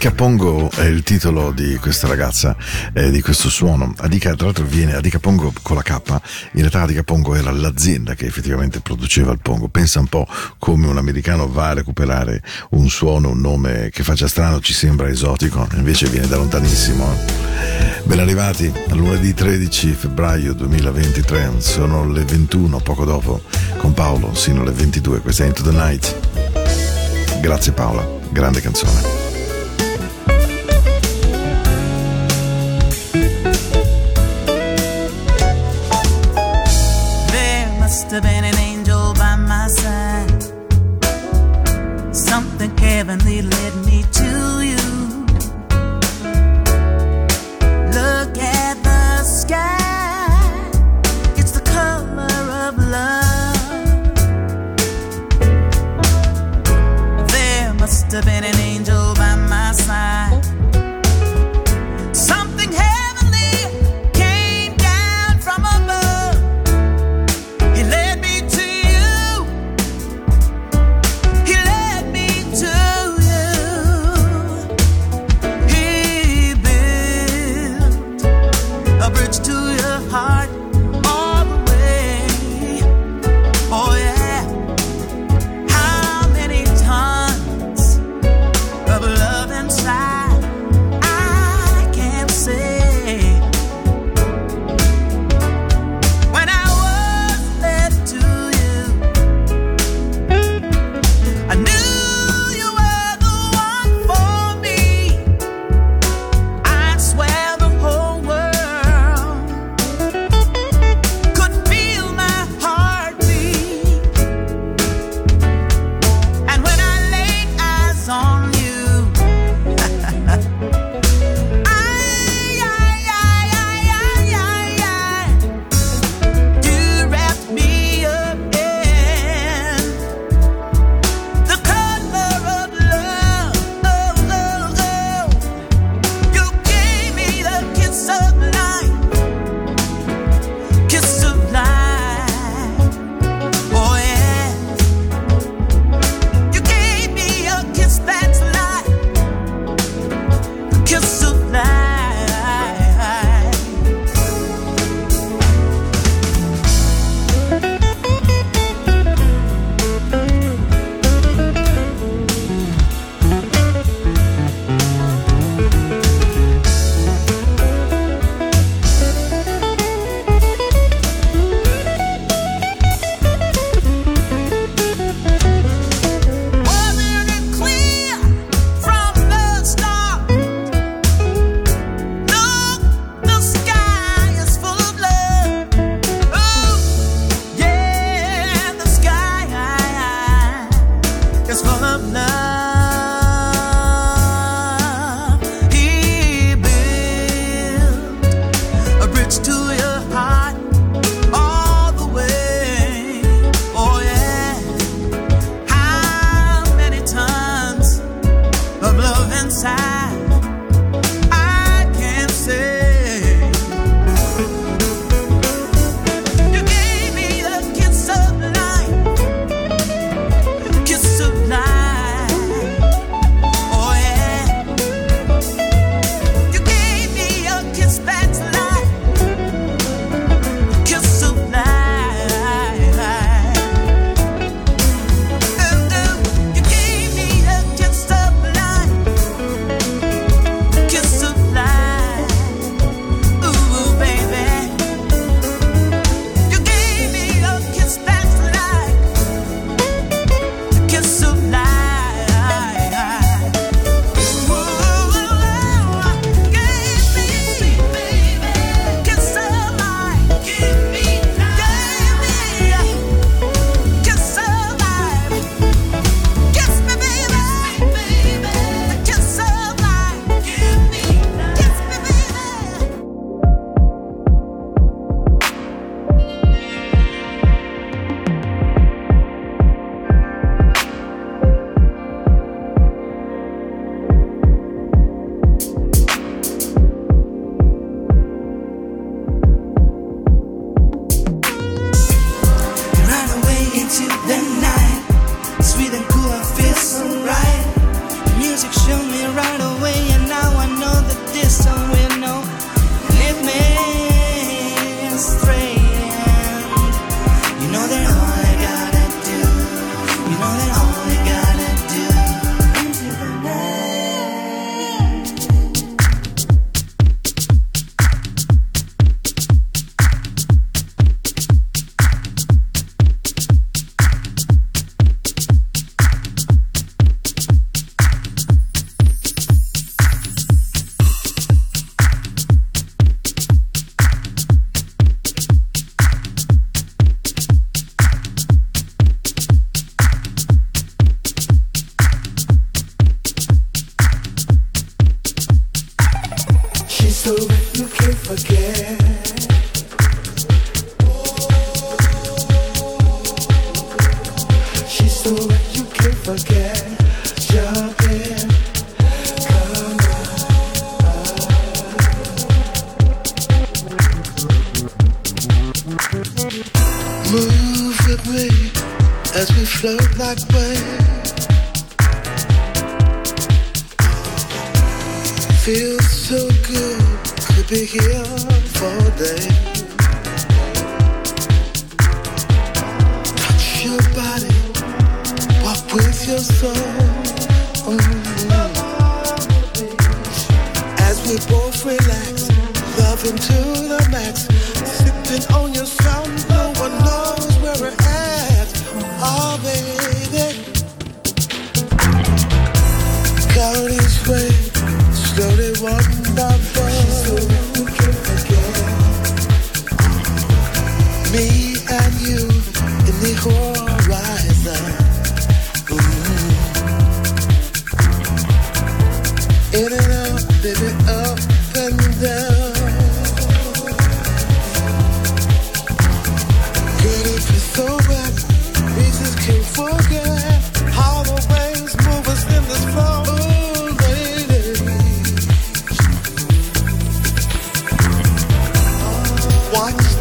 Adika Pongo è il titolo di questa ragazza, eh, di questo suono. Adika, tra l'altro, viene Adika Pongo con la K. In realtà, Adika Pongo era l'azienda che effettivamente produceva il Pongo. Pensa un po' come un americano va a recuperare un suono, un nome che faccia strano, ci sembra esotico, invece viene da lontanissimo. Ben arrivati a lunedì 13 febbraio 2023, sono le 21, poco dopo, con Paolo, sino alle 22. Questa è Into the Night. Grazie Paola, grande canzone.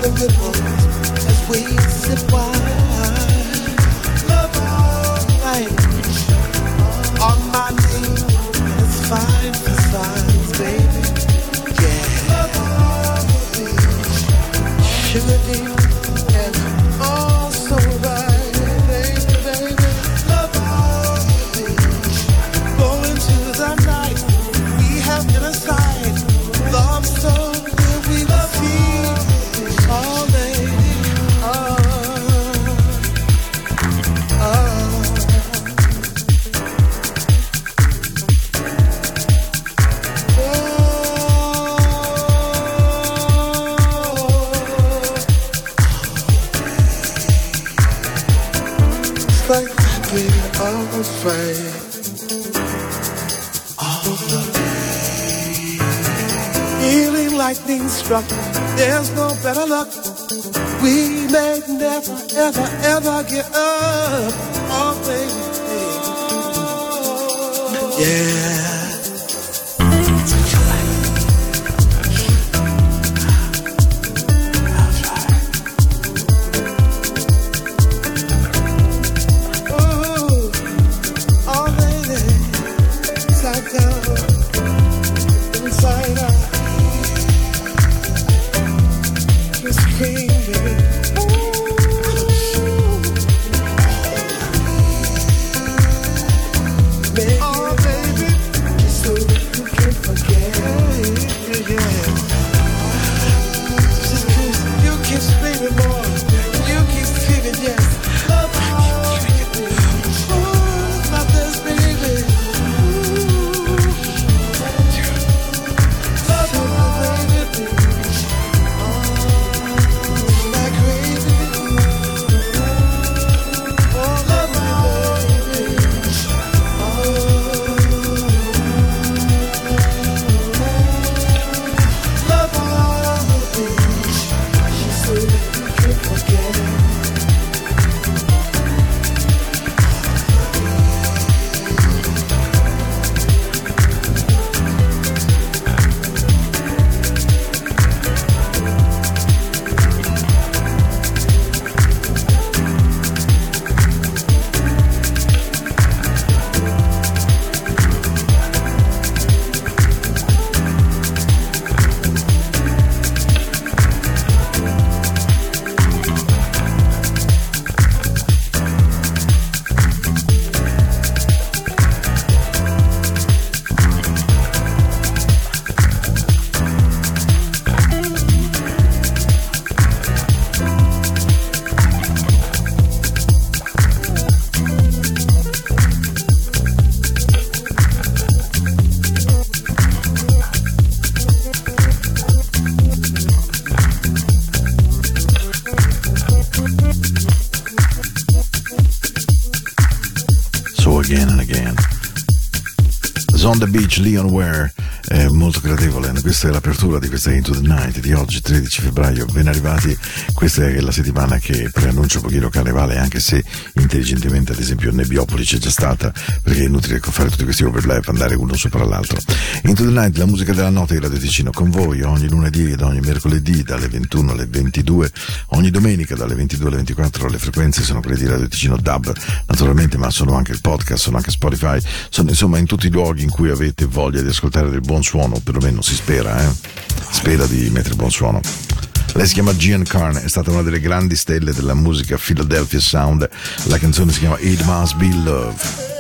Watch the beach, Leon Ware è molto gradevole. Questa è l'apertura di questa Into the Night di oggi, 13 febbraio. Ben arrivati, questa è la settimana che preannuncia un pochino carnevale, anche se intelligentemente, ad esempio, Nebbiopoli c'è già stata, perché è inutile fare tutti questi overlap, andare uno sopra l'altro. Into the Night, la musica della notte di Radio Ticino con voi ogni lunedì ed ogni mercoledì dalle 21 alle 22, ogni domenica dalle 22 alle 24 le frequenze sono quelle di Radio Ticino DAB, naturalmente, ma sono anche il podcast, sono anche Spotify, sono insomma in tutti i luoghi in cui avete voglia di ascoltare del buon suono, perlomeno si spera, eh? Spera di mettere buon suono. Lei si chiama Gian Carne, è stata una delle grandi stelle della musica Philadelphia Sound. La canzone si chiama It Must Be Love.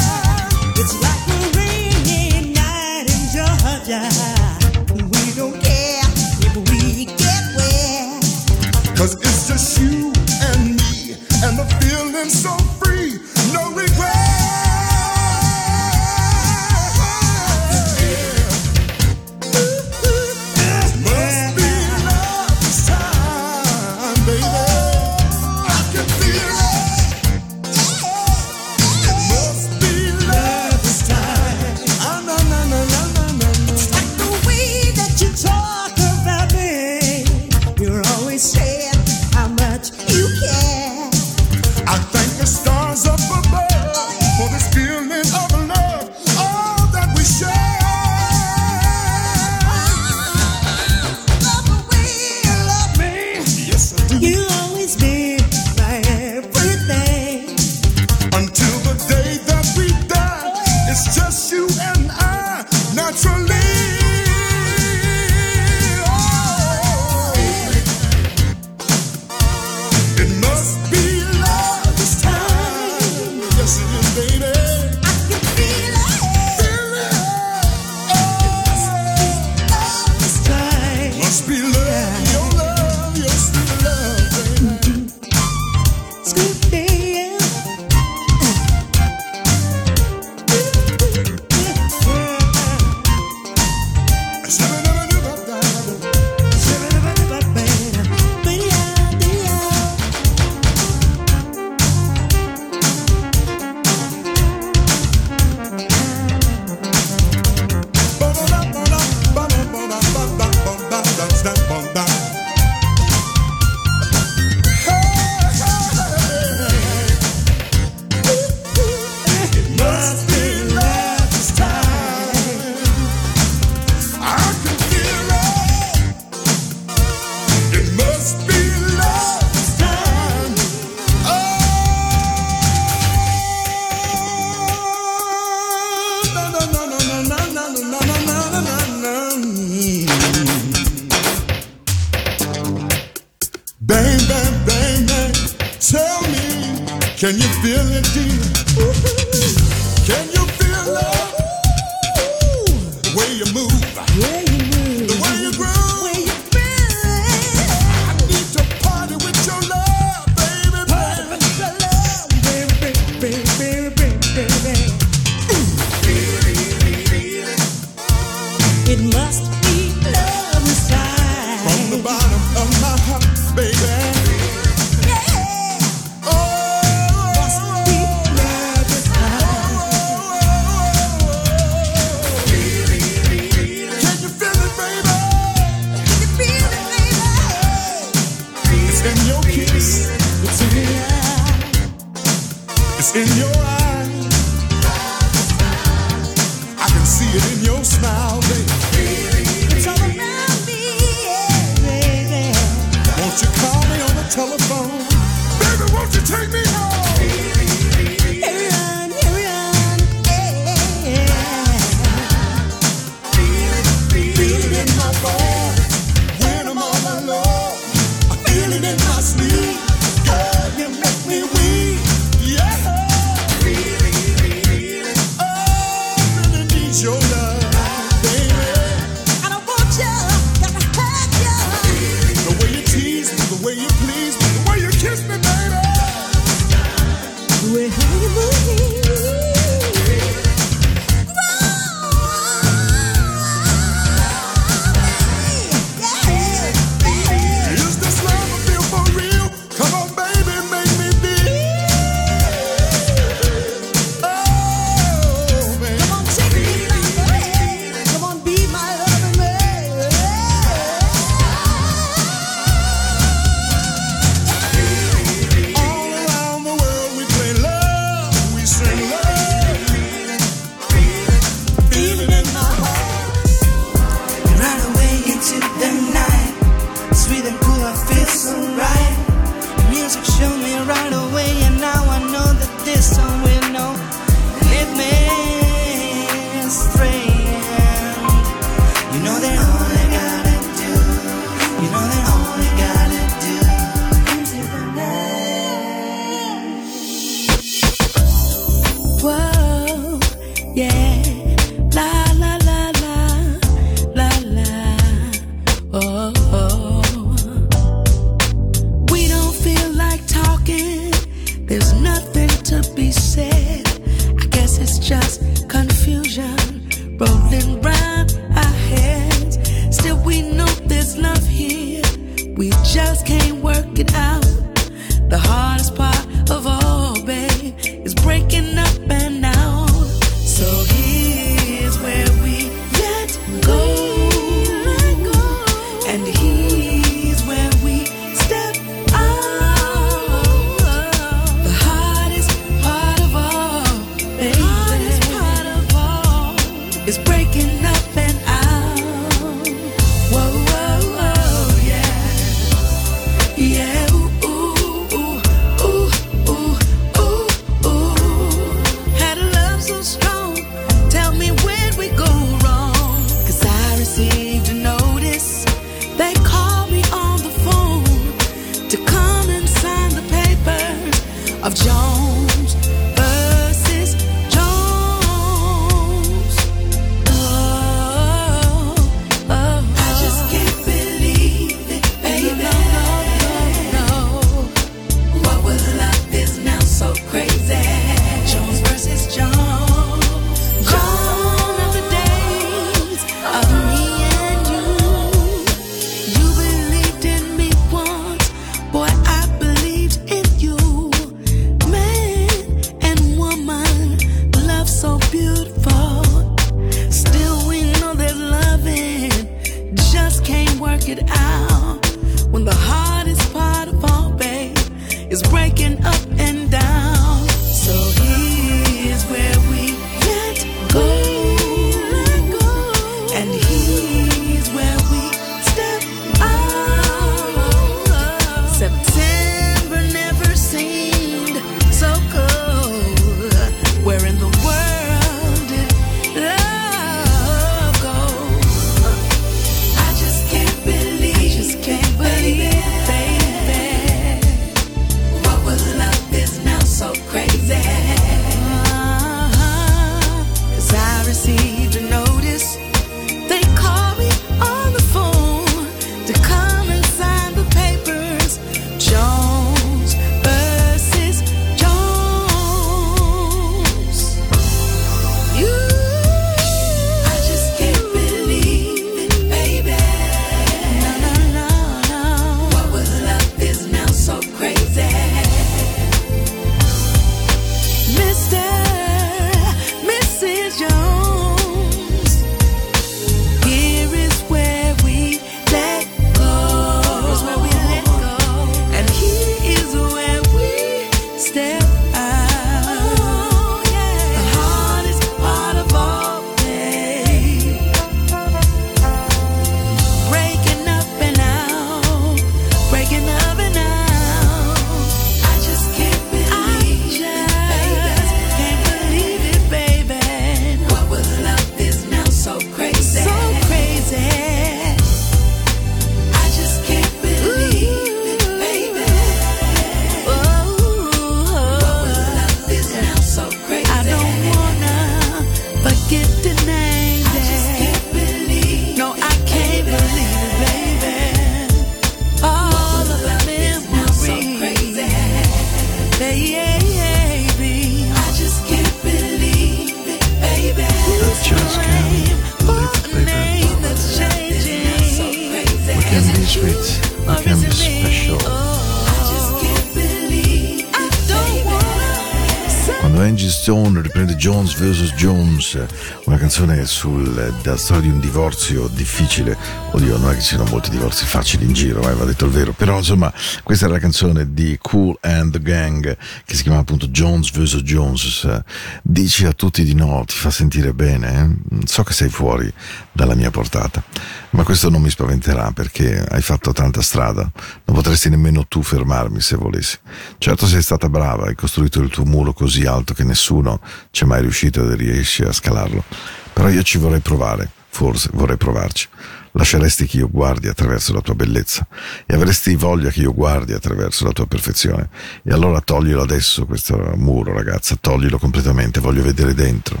Canzone sul, della storia di un divorzio difficile. Oddio, non è che ci siano molti divorzi facili in giro, eh, va detto il vero. Però insomma, questa era la canzone di Cool and the Gang che si chiama appunto Jones vs. Jones. Dici a tutti di no, ti fa sentire bene. eh? So che sei fuori dalla mia portata, ma questo non mi spaventerà perché hai fatto tanta strada. Non potresti nemmeno tu fermarmi se volessi. Certo sei stata brava, hai costruito il tuo muro così alto che nessuno ci è mai riuscito e riesci a scalarlo. Però io ci vorrei provare, forse vorrei provarci. Lasceresti che io guardi attraverso la tua bellezza e avresti voglia che io guardi attraverso la tua perfezione. E allora toglilo adesso questo muro, ragazza, toglilo completamente, voglio vedere dentro.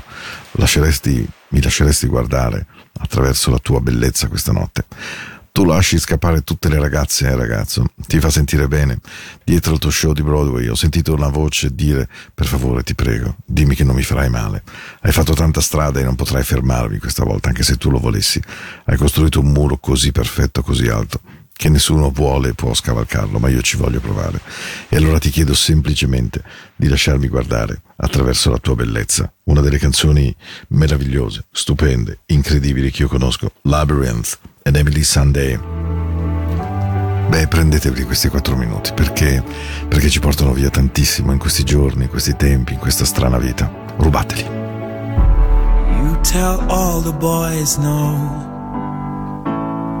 Lasceresti, mi lasceresti guardare attraverso la tua bellezza questa notte. Tu lasci scappare tutte le ragazze e ragazzo, ti fa sentire bene. Dietro il tuo show di Broadway ho sentito una voce dire per favore ti prego, dimmi che non mi farai male. Hai fatto tanta strada e non potrai fermarmi questa volta, anche se tu lo volessi. Hai costruito un muro così perfetto, così alto, che nessuno vuole può scavalcarlo, ma io ci voglio provare. E allora ti chiedo semplicemente di lasciarmi guardare attraverso la tua bellezza una delle canzoni meravigliose, stupende, incredibili che io conosco, Labyrinth ed Emily Sunday. Beh, prendetevi questi quattro minuti perché, perché ci portano via tantissimo in questi giorni, in questi tempi, in questa strana vita. Rubateli. You tell all the boys no.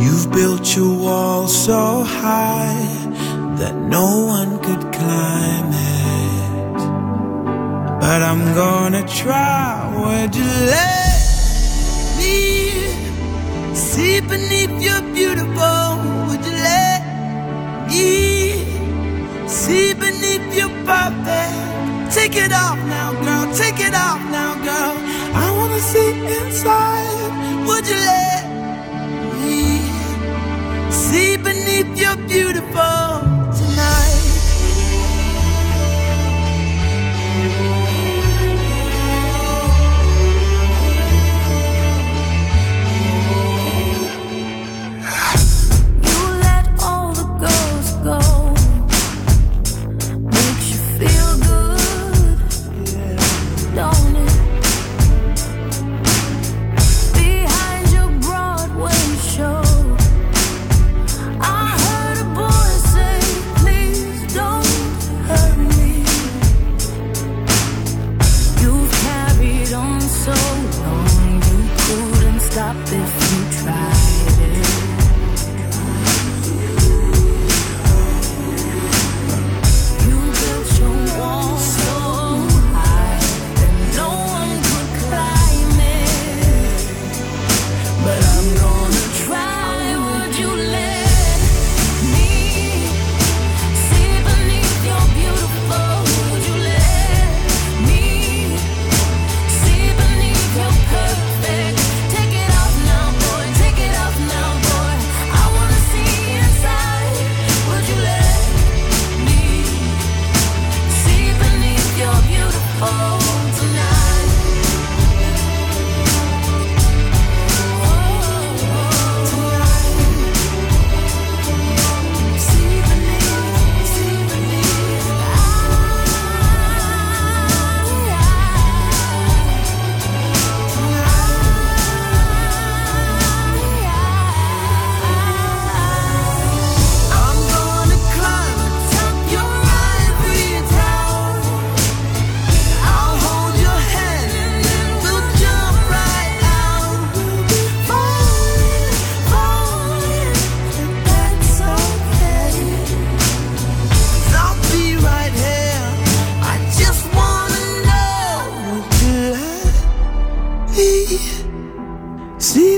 You've built your wall so high that no one could climb it. But I'm gonna try. Would you let me see beneath your beautiful? Would you let me see beneath your perfect? Take it off now, girl. Take it off now, girl. I wanna see inside. Would you let me see beneath your beautiful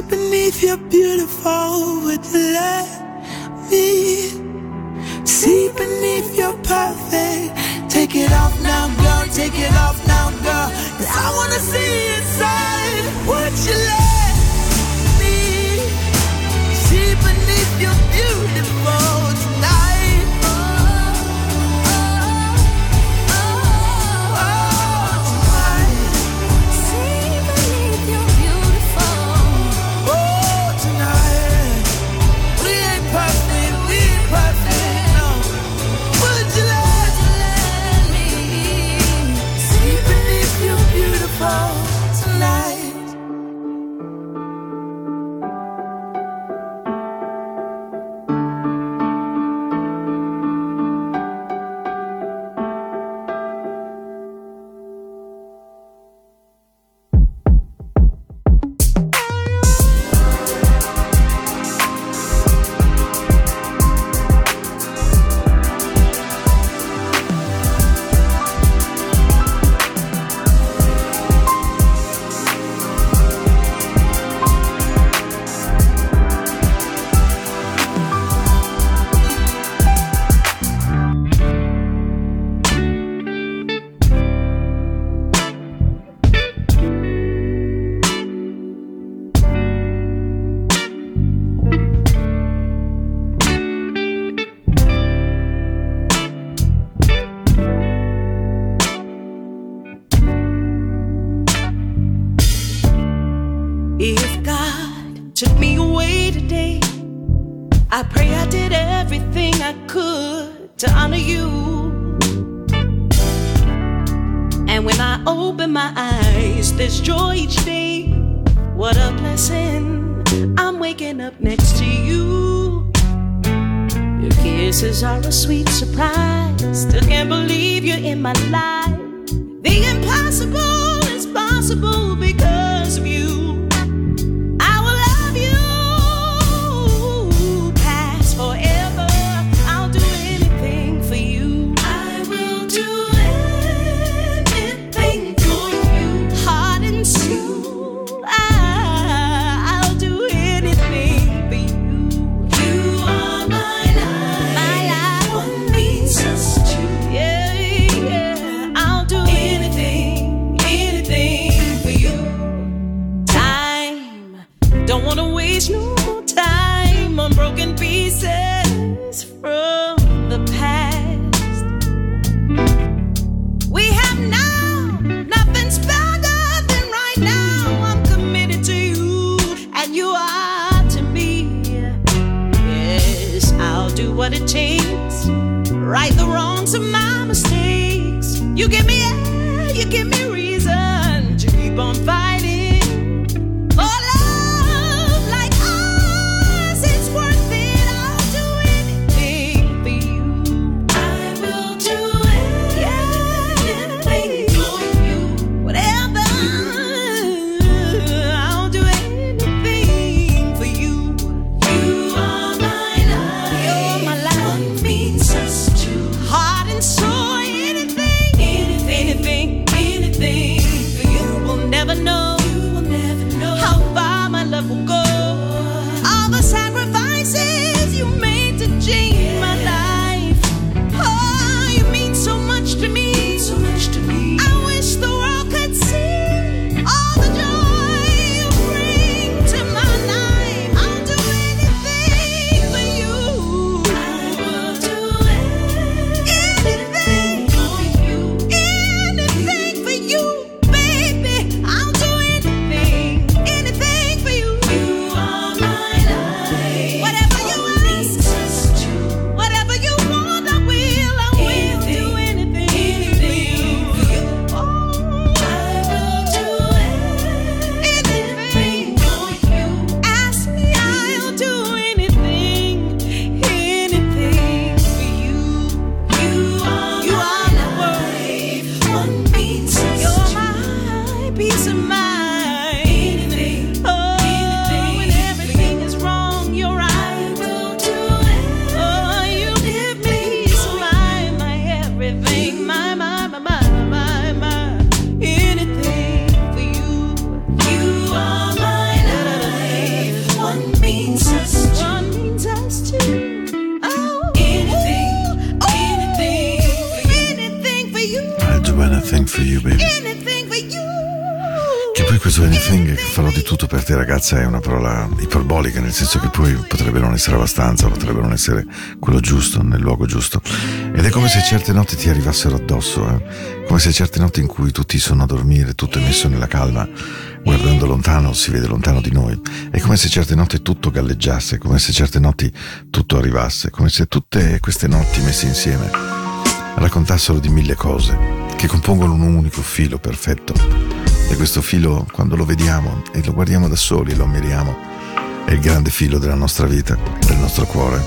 me beneath your beautiful? Would you let me see beneath your perfect? Take it off now, girl. Take it off now, girl. 'Cause I wanna see inside. Would you let me see beneath your beautiful Open my eyes, there's joy each day. What a blessing. I'm waking up next to you. Your kisses are a sweet surprise. Still can't believe you're in my life. The impossible is possible because of you. simboliche, nel senso che poi potrebbe non essere abbastanza, potrebbe non essere quello giusto, nel luogo giusto. Ed è come se certe notti ti arrivassero addosso, eh? come se certe notti in cui tutti sono a dormire, tutto è messo nella calma, guardando lontano si vede lontano di noi. È come se certe notti tutto galleggiasse, come se certe notti tutto arrivasse, come se tutte queste notti messe insieme raccontassero di mille cose che compongono un unico filo perfetto. E questo filo, quando lo vediamo e lo guardiamo da soli e lo ammiriamo, è il grande filo della nostra vita, del nostro cuore.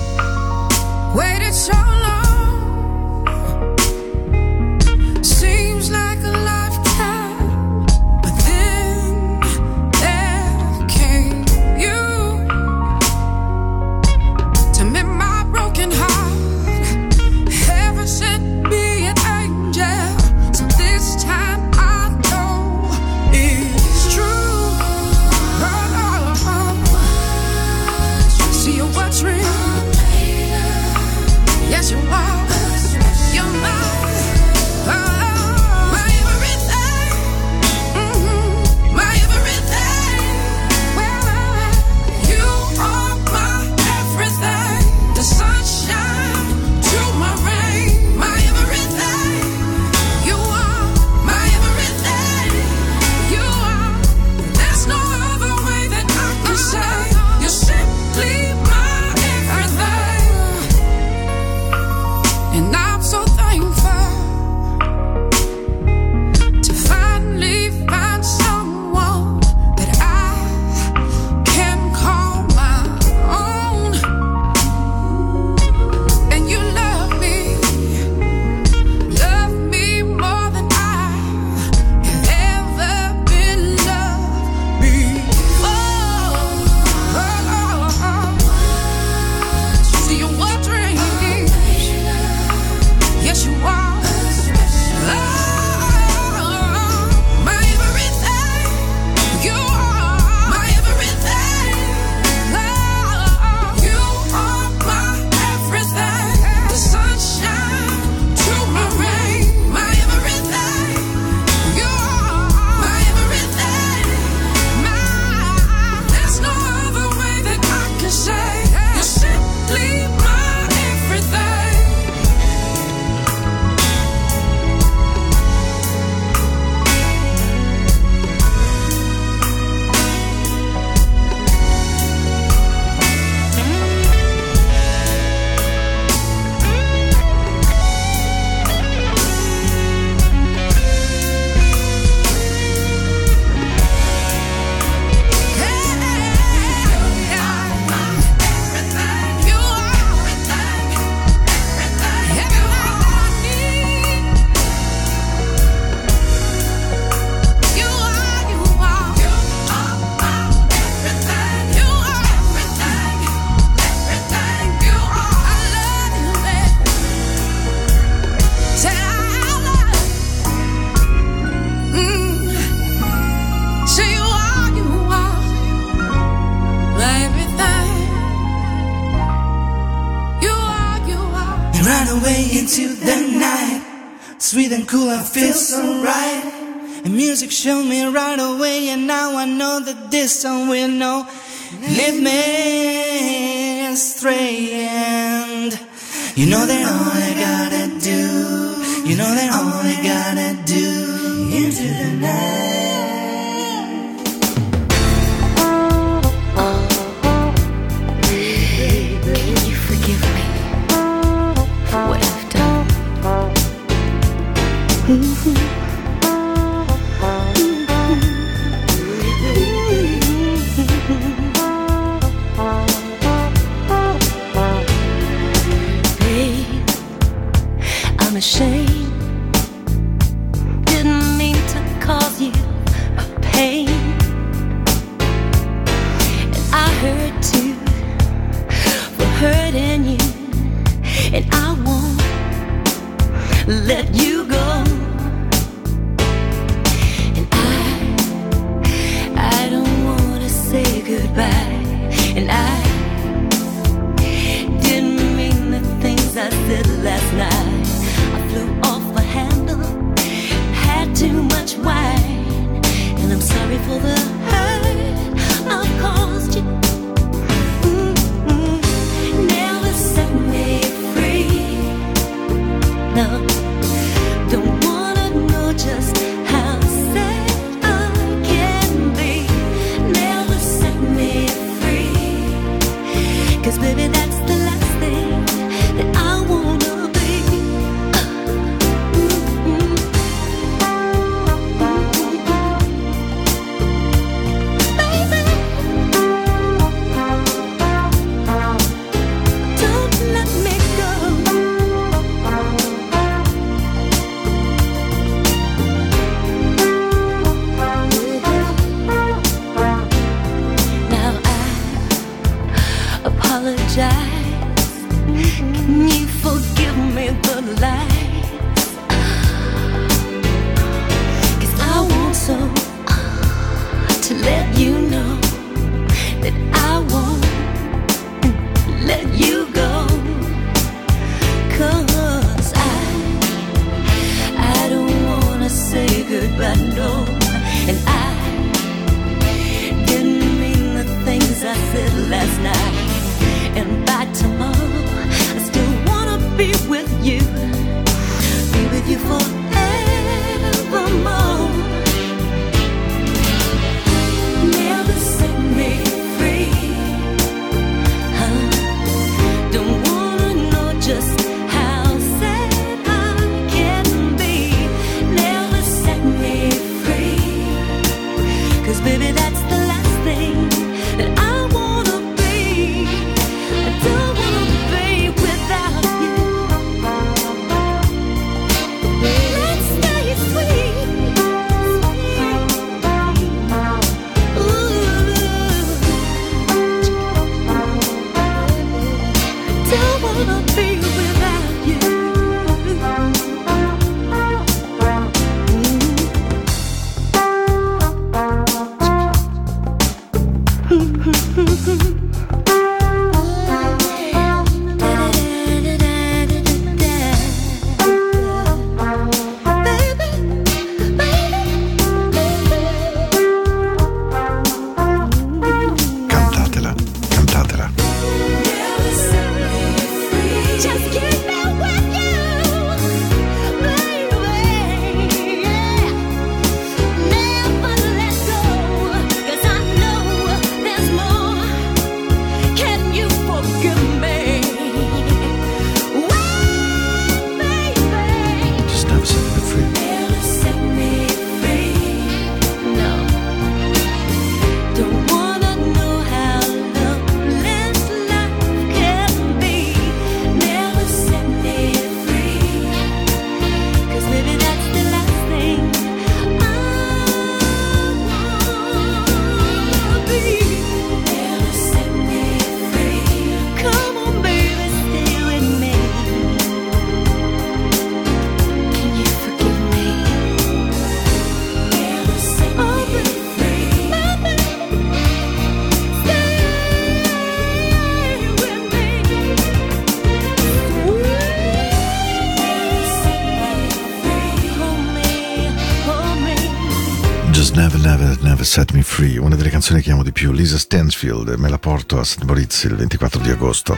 canzone che amo di più, Lisa Stansfield, me la porto a St. Moritz il 24 di agosto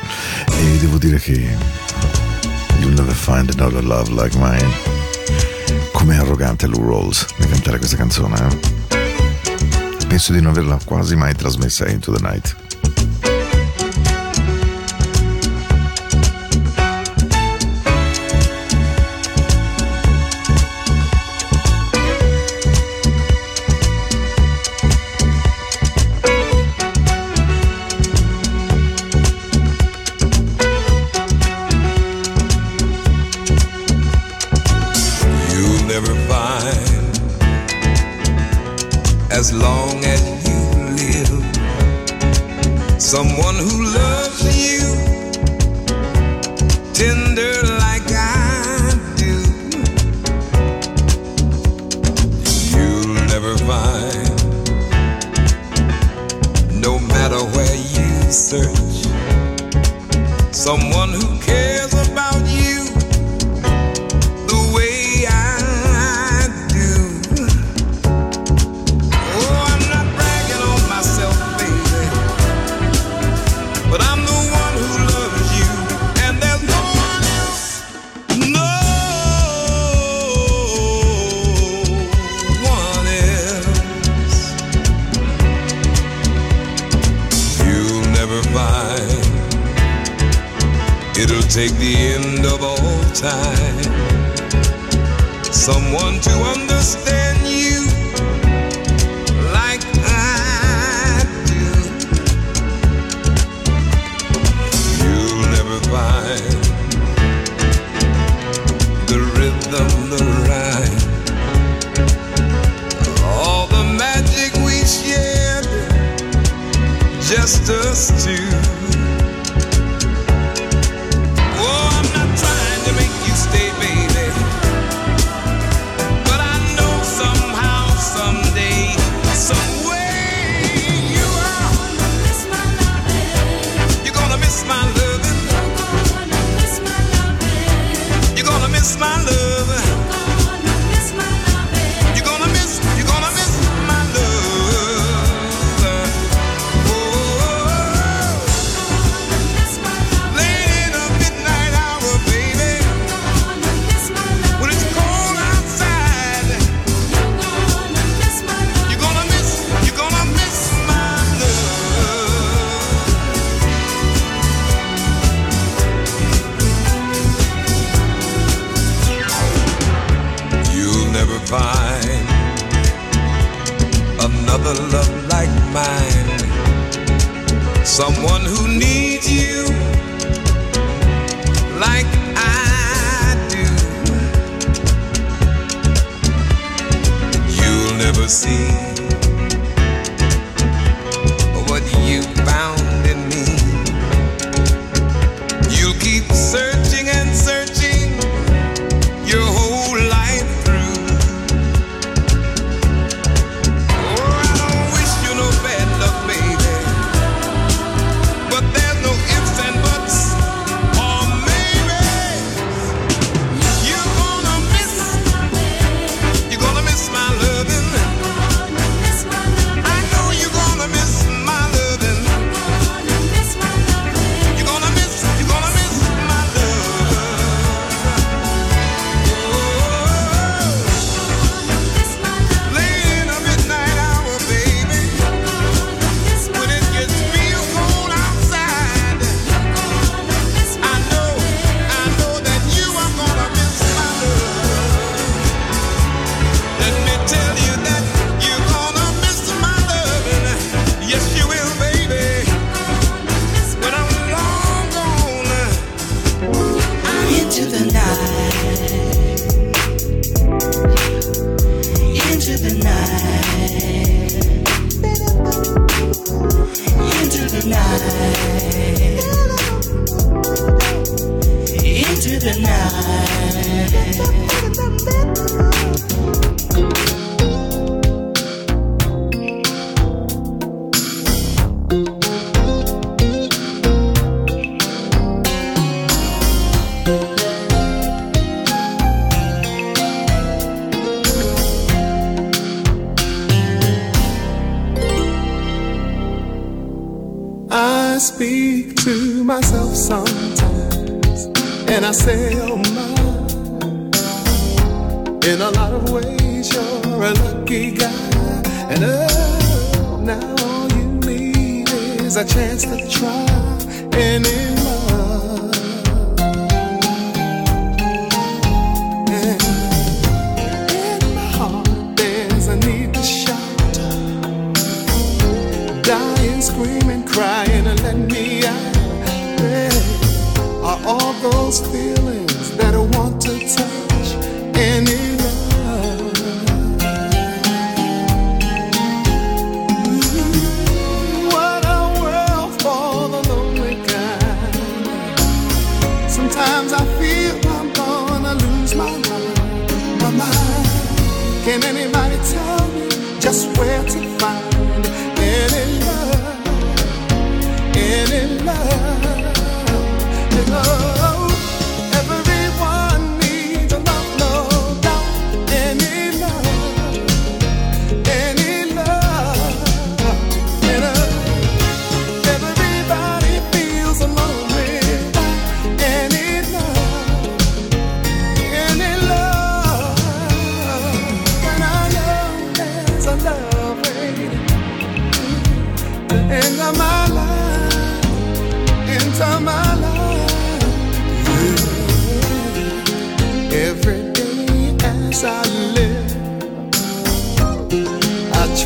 e devo dire che You'll never find another love like mine. Com'è arrogante Lou Rolls nel cantare questa canzone, eh? Penso di non averla quasi mai trasmessa Into the Night. someone who cares. another love like mine. Someone who needs you like I do. You'll never see speak to myself sometimes, and I say, oh my. In a lot of ways, you're a lucky guy, and oh, now all you need is a chance to try any love. Screaming, crying, and let me out. Where are all those feelings that I want to touch any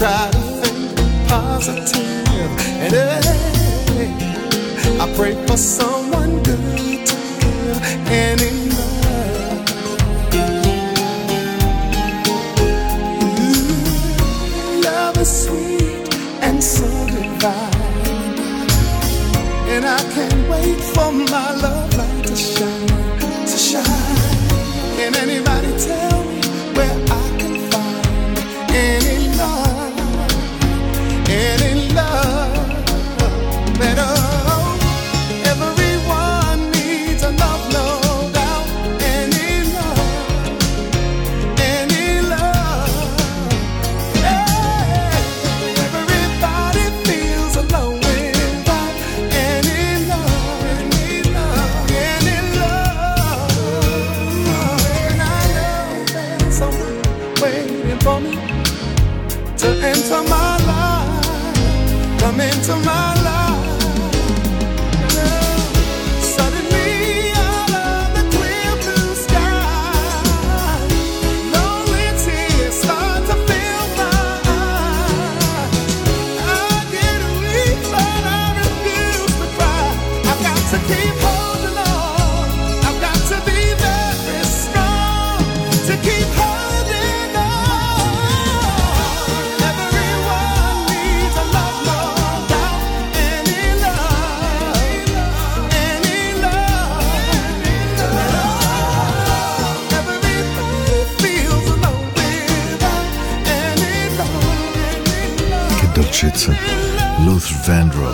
try to think positive and hey, I pray for someone good to give any love. Ooh, love is sweet and so divine, and I can't wait for my love light to shine, to shine. Can anybody tell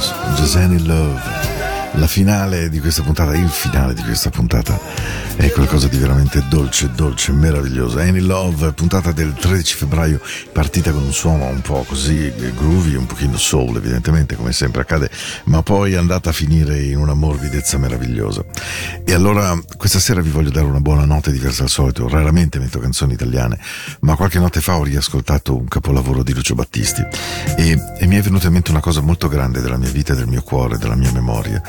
Vandross, Just Any Love. La finale di questa puntata, il finale di questa puntata è qualcosa di veramente dolce, dolce, meraviglioso. Any Love, puntata del 13 febbraio, partita con un suono un po' così groovy, un pochino soul evidentemente come sempre accade, ma poi è andata a finire in una morbidezza meravigliosa. E allora questa sera vi voglio dare una buona notte diversa dal solito, raramente metto canzoni italiane, ma qualche notte fa ho riascoltato un capolavoro di Lucio Battisti e, e mi è venuta in mente una cosa molto grande della mia vita, del mio cuore, della mia memoria,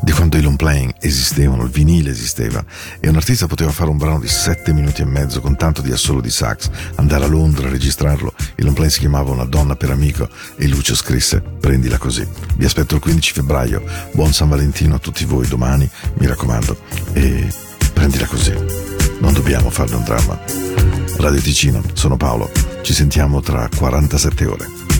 di quando i long playing esistevano, il vinile esisteva e un artista poteva fare un brano di sette minuti e mezzo con tanto di assolo di sax, andare a Londra, registrarlo, il long playing si chiamava Una donna per amico e Lucio scrisse prendila così. Vi aspetto il 15 febbraio, buon San Valentino a tutti voi domani, mi raccomando, e prendila così. Non dobbiamo farne un dramma. Radio Ticino, sono Paolo, ci sentiamo tra 47 ore.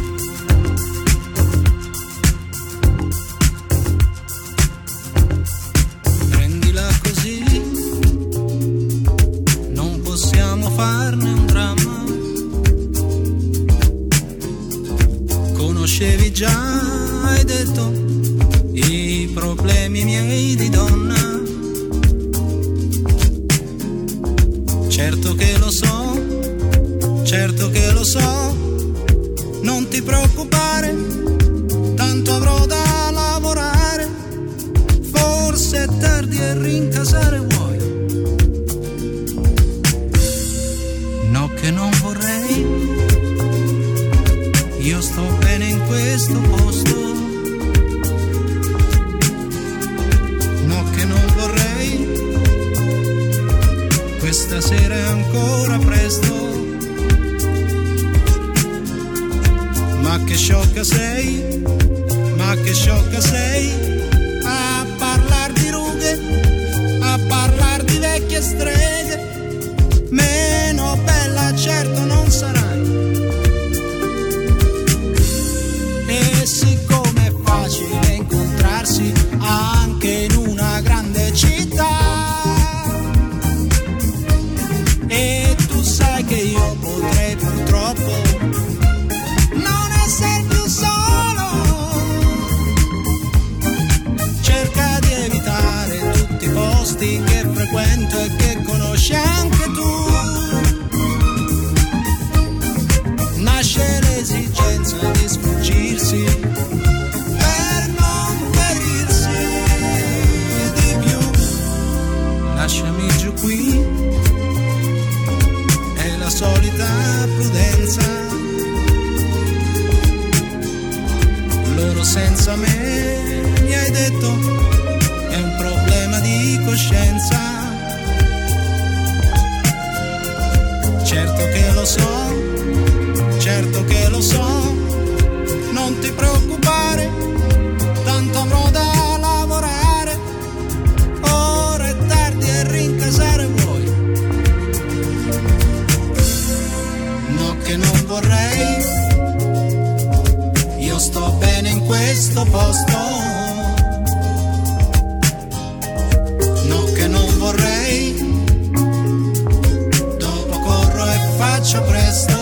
Farne un dramma. Conoscevi già, hai detto, i problemi miei di donna. Certo che lo so, certo che lo so, non ti preoccupare, tanto avrò da lavorare e rincasare vuoi. Questo posto. No che non vorrei, questa sera è ancora presto. Ma che sciocca sei, ma che sciocca sei a parlar di rughe, a parlar di vecchie streghe. Meno bella certo non sarai. Detto è un problema di coscienza. Certo che lo so certo che lo so non ti preoccupare tanto avrò da lavorare. Ora è tardi e rincasare vuoi. No che non vorrei. Io sto bene in questo posto. E faccio